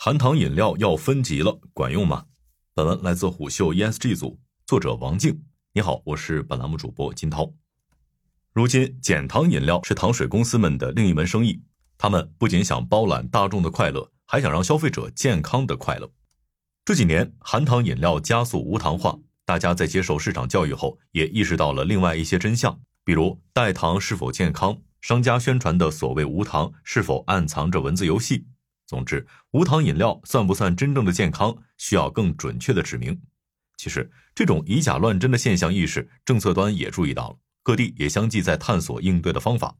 含糖饮料要分级了，管用吗？本文来自虎嗅 ESG 组，作者王静。你好，我是本栏目主播金涛。如今，减糖饮料是糖水公司们的另一门生意。他们不仅想包揽大众的快乐，还想让消费者健康的快乐。这几年，含糖饮料加速无糖化，大家在接受市场教育后，也意识到了另外一些真相，比如代糖是否健康，商家宣传的所谓无糖是否暗藏着文字游戏。总之，无糖饮料算不算真正的健康，需要更准确的指明。其实，这种以假乱真的现象意识，政策端也注意到了，各地也相继在探索应对的方法。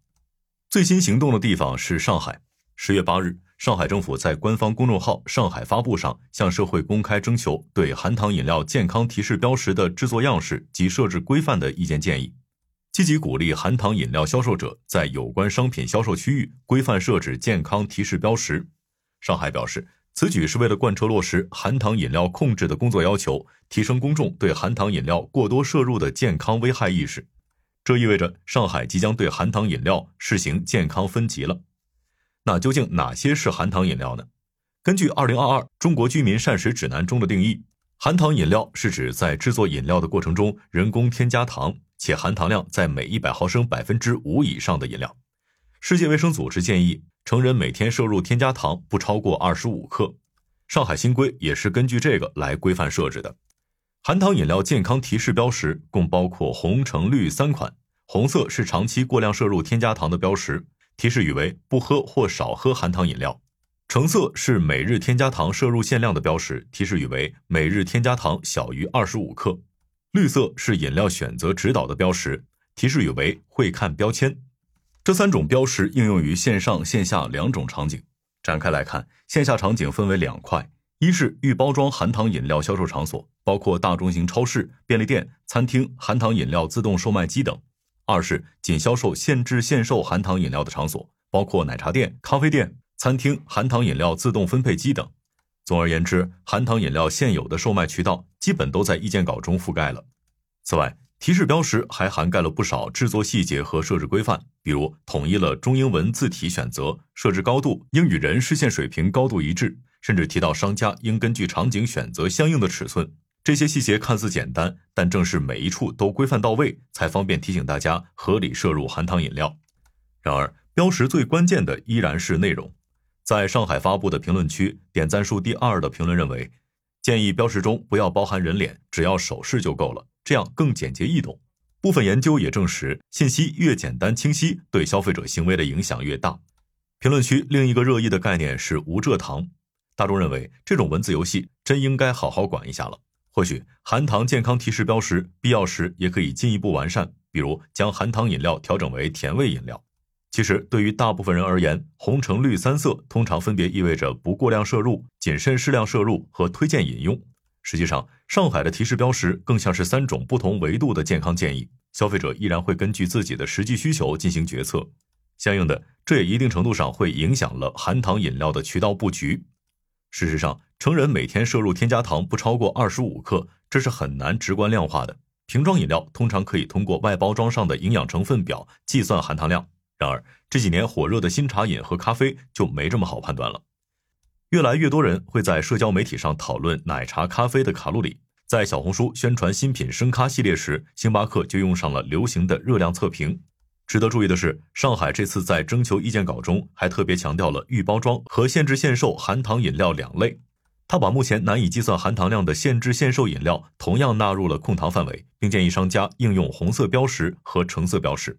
最新行动的地方是上海。十月八日，上海政府在官方公众号“上海发布”上向社会公开征求对含糖饮料健康提示标识的制作样式及设置规范的意见建议，积极鼓励含糖饮料销售者在有关商品销售区域规范设置健康提示标识。上海表示，此举是为了贯彻落实含糖饮料控制的工作要求，提升公众对含糖饮料过多摄入的健康危害意识。这意味着上海即将对含糖饮料试行健康分级了。那究竟哪些是含糖饮料呢？根据《二零二二中国居民膳食指南》中的定义，含糖饮料是指在制作饮料的过程中人工添加糖，且含糖量在每一百毫升百分之五以上的饮料。世界卫生组织建议。成人每天摄入添加糖不超过二十五克，上海新规也是根据这个来规范设置的。含糖饮料健康提示标识共包括红、橙、绿三款。红色是长期过量摄入添加糖的标识，提示语为不喝或少喝含糖饮料；橙色是每日添加糖摄入限量的标识，提示语为每日添加糖小于二十五克；绿色是饮料选择指导的标识，提示语为会看标签。这三种标识应用于线上线下两种场景。展开来看，线下场景分为两块：一是预包装含糖饮料销售场所，包括大中型超市、便利店、餐厅、含糖饮料自动售卖机等；二是仅销售限制限售含糖饮料的场所，包括奶茶店、咖啡店、餐厅、含糖饮料自动分配机等。总而言之，含糖饮料现有的售卖渠道基本都在意见稿中覆盖了。此外，提示标识还涵盖了不少制作细节和设置规范，比如统一了中英文字体选择、设置高度应与人视线水平高度一致，甚至提到商家应根据场景选择相应的尺寸。这些细节看似简单，但正是每一处都规范到位，才方便提醒大家合理摄入含糖饮料。然而，标识最关键的依然是内容。在上海发布的评论区，点赞数第二的评论认为，建议标识中不要包含人脸，只要手势就够了。这样更简洁易懂。部分研究也证实，信息越简单清晰，对消费者行为的影响越大。评论区另一个热议的概念是无蔗糖，大众认为这种文字游戏真应该好好管一下了。或许含糖健康提示标识必要时也可以进一步完善，比如将含糖饮料调整为甜味饮料。其实对于大部分人而言，红橙绿三色通常分别意味着不过量摄入、谨慎适量摄入和推荐饮用。实际上，上海的提示标识更像是三种不同维度的健康建议，消费者依然会根据自己的实际需求进行决策。相应的，这也一定程度上会影响了含糖饮料的渠道布局。事实上，成人每天摄入添加糖不超过二十五克，这是很难直观量化的。瓶装饮料通常可以通过外包装上的营养成分表计算含糖量，然而这几年火热的新茶饮和咖啡就没这么好判断了。越来越多人会在社交媒体上讨论奶茶、咖啡的卡路里。在小红书宣传新品生咖系列时，星巴克就用上了流行的热量测评。值得注意的是，上海这次在征求意见稿中还特别强调了预包装和限制限售含糖饮料两类。他把目前难以计算含糖量的限制限售饮料同样纳入了控糖范围，并建议商家应用红色标识和橙色标识。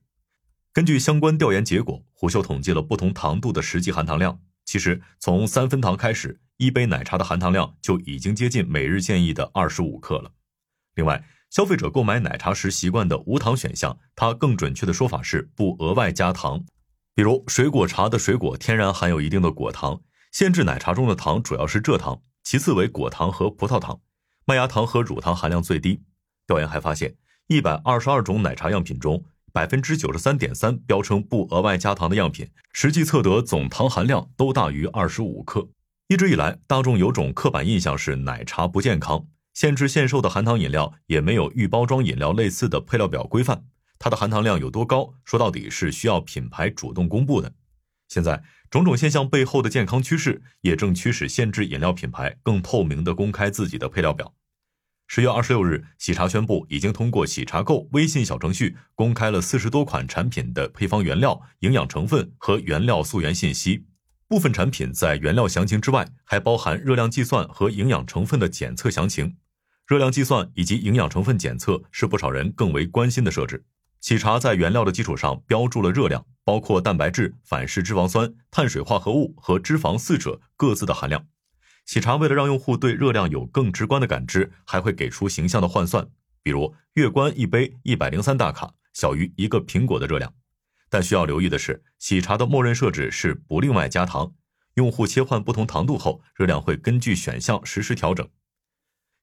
根据相关调研结果，虎嗅统计了不同糖度的实际含糖量。其实，从三分糖开始，一杯奶茶的含糖量就已经接近每日建议的二十五克了。另外，消费者购买奶茶时习惯的无糖选项，它更准确的说法是不额外加糖。比如，水果茶的水果天然含有一定的果糖，限制奶茶中的糖主要是蔗糖，其次为果糖和葡萄糖，麦芽糖和乳糖含量最低。调研还发现，一百二十二种奶茶样品中。百分之九十三点三标称不额外加糖的样品，实际测得总糖含量都大于二十五克。一直以来，大众有种刻板印象是奶茶不健康，限制限售的含糖饮料也没有预包装饮料类似的配料表规范，它的含糖量有多高，说到底是需要品牌主动公布的。现在种种现象背后的健康趋势，也正驱使限制饮料品牌更透明的公开自己的配料表。十月二十六日，喜茶宣布已经通过喜茶购微信小程序公开了四十多款产品的配方原料、营养成分和原料溯源信息。部分产品在原料详情之外，还包含热量计算和营养成分的检测详情。热量计算以及营养成分检测是不少人更为关心的设置。喜茶在原料的基础上标注了热量，包括蛋白质、反式脂肪酸、碳水化合物和脂肪四者各自的含量。喜茶为了让用户对热量有更直观的感知，还会给出形象的换算，比如月冠一杯一百零三大卡，小于一个苹果的热量。但需要留意的是，喜茶的默认设置是不另外加糖，用户切换不同糖度后，热量会根据选项实时调整。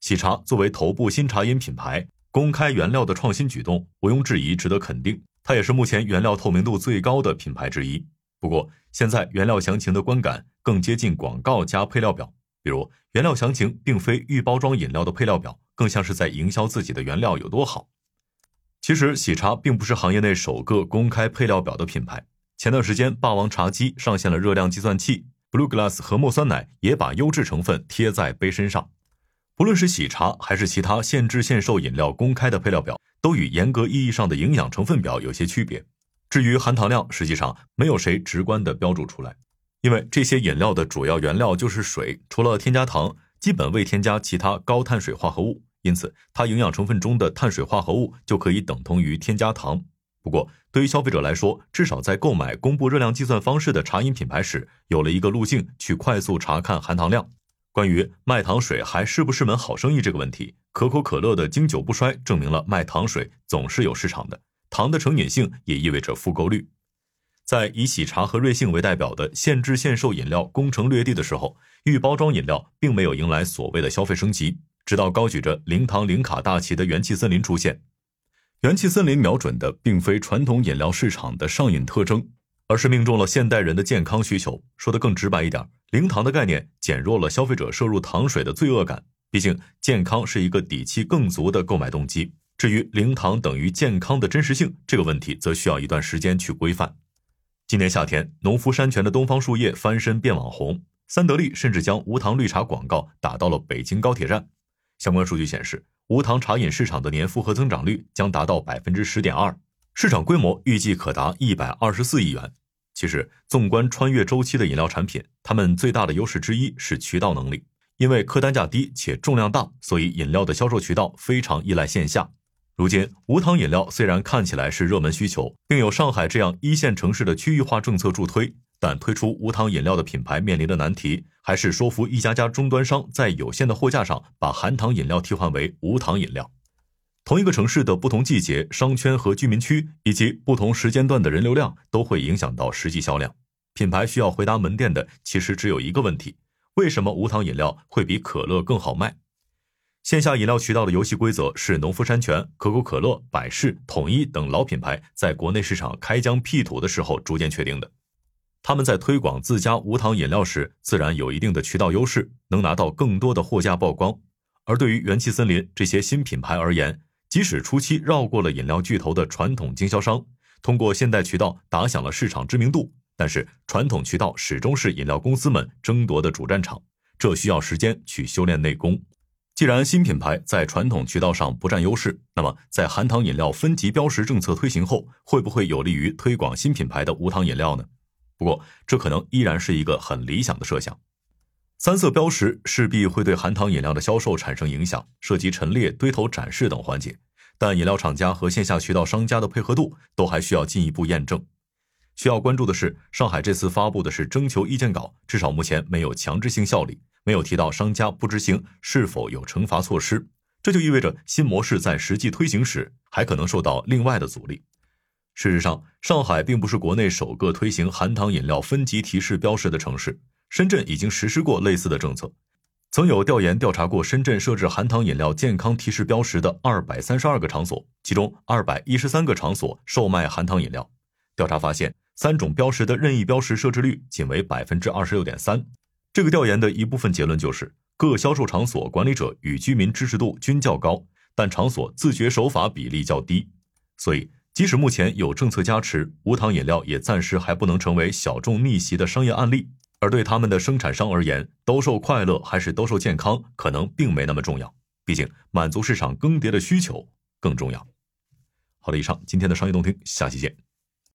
喜茶作为头部新茶饮品牌。公开原料的创新举动毋庸置疑值得肯定，它也是目前原料透明度最高的品牌之一。不过，现在原料详情的观感更接近广告加配料表，比如原料详情并非预包装饮料的配料表，更像是在营销自己的原料有多好。其实，喜茶并不是行业内首个公开配料表的品牌。前段时间，霸王茶姬上线了热量计算器，Blue Glass 和墨酸奶也把优质成分贴在杯身上。不论是喜茶还是其他限制限售饮料公开的配料表，都与严格意义上的营养成分表有些区别。至于含糖量，实际上没有谁直观的标注出来，因为这些饮料的主要原料就是水，除了添加糖，基本未添加其他高碳水化合物，因此它营养成分中的碳水化合物就可以等同于添加糖。不过，对于消费者来说，至少在购买公布热量计算方式的茶饮品牌时，有了一个路径去快速查看含糖量。关于卖糖水还是不是门好生意这个问题，可口可乐的经久不衰证明了卖糖水总是有市场的。糖的成瘾性也意味着复购率。在以喜茶和瑞幸为代表的限制限售饮料攻城略地的时候，预包装饮料并没有迎来所谓的消费升级。直到高举着零糖零卡大旗的元气森林出现，元气森林瞄准的并非传统饮料市场的上瘾特征。而是命中了现代人的健康需求。说的更直白一点，零糖的概念减弱了消费者摄入糖水的罪恶感。毕竟，健康是一个底气更足的购买动机。至于零糖等于健康的真实性这个问题，则需要一段时间去规范。今年夏天，农夫山泉的东方树叶翻身变网红，三得利甚至将无糖绿茶广告打到了北京高铁站。相关数据显示，无糖茶饮市场的年复合增长率将达到百分之十点二。市场规模预计可达一百二十四亿元。其实，纵观穿越周期的饮料产品，它们最大的优势之一是渠道能力。因为客单价低且重量大，所以饮料的销售渠道非常依赖线下。如今，无糖饮料虽然看起来是热门需求，并有上海这样一线城市的区域化政策助推，但推出无糖饮料的品牌面临的难题，还是说服一家家终端商在有限的货架上把含糖饮料替换为无糖饮料。同一个城市的不同季节、商圈和居民区，以及不同时间段的人流量，都会影响到实际销量。品牌需要回答门店的，其实只有一个问题：为什么无糖饮料会比可乐更好卖？线下饮料渠道的游戏规则是农夫山泉、可口可乐、百事、统一等老品牌在国内市场开疆辟土的时候逐渐确定的。他们在推广自家无糖饮料时，自然有一定的渠道优势，能拿到更多的货架曝光。而对于元气森林这些新品牌而言，即使初期绕过了饮料巨头的传统经销商，通过现代渠道打响了市场知名度，但是传统渠道始终是饮料公司们争夺的主战场，这需要时间去修炼内功。既然新品牌在传统渠道上不占优势，那么在含糖饮料分级标识政策推行后，会不会有利于推广新品牌的无糖饮料呢？不过，这可能依然是一个很理想的设想。三色标识势必会对含糖饮料的销售产生影响，涉及陈列、堆头展示等环节。但饮料厂家和线下渠道商家的配合度都还需要进一步验证。需要关注的是，上海这次发布的是征求意见稿，至少目前没有强制性效力，没有提到商家不执行是否有惩罚措施。这就意味着新模式在实际推行时还可能受到另外的阻力。事实上，上海并不是国内首个推行含糖饮料分级提示标识的城市。深圳已经实施过类似的政策，曾有调研调查过深圳设置含糖饮料健康提示标识的二百三十二个场所，其中二百一十三个场所售卖含糖饮料。调查发现，三种标识的任意标识设置率仅为百分之二十六点三。这个调研的一部分结论就是，各销售场所管理者与居民支持度均较高，但场所自觉守法比例较低。所以，即使目前有政策加持，无糖饮料也暂时还不能成为小众逆袭的商业案例。而对他们的生产商而言，兜售快乐还是兜售健康，可能并没那么重要。毕竟，满足市场更迭的需求更重要。好了，以上今天的商业动听，下期见。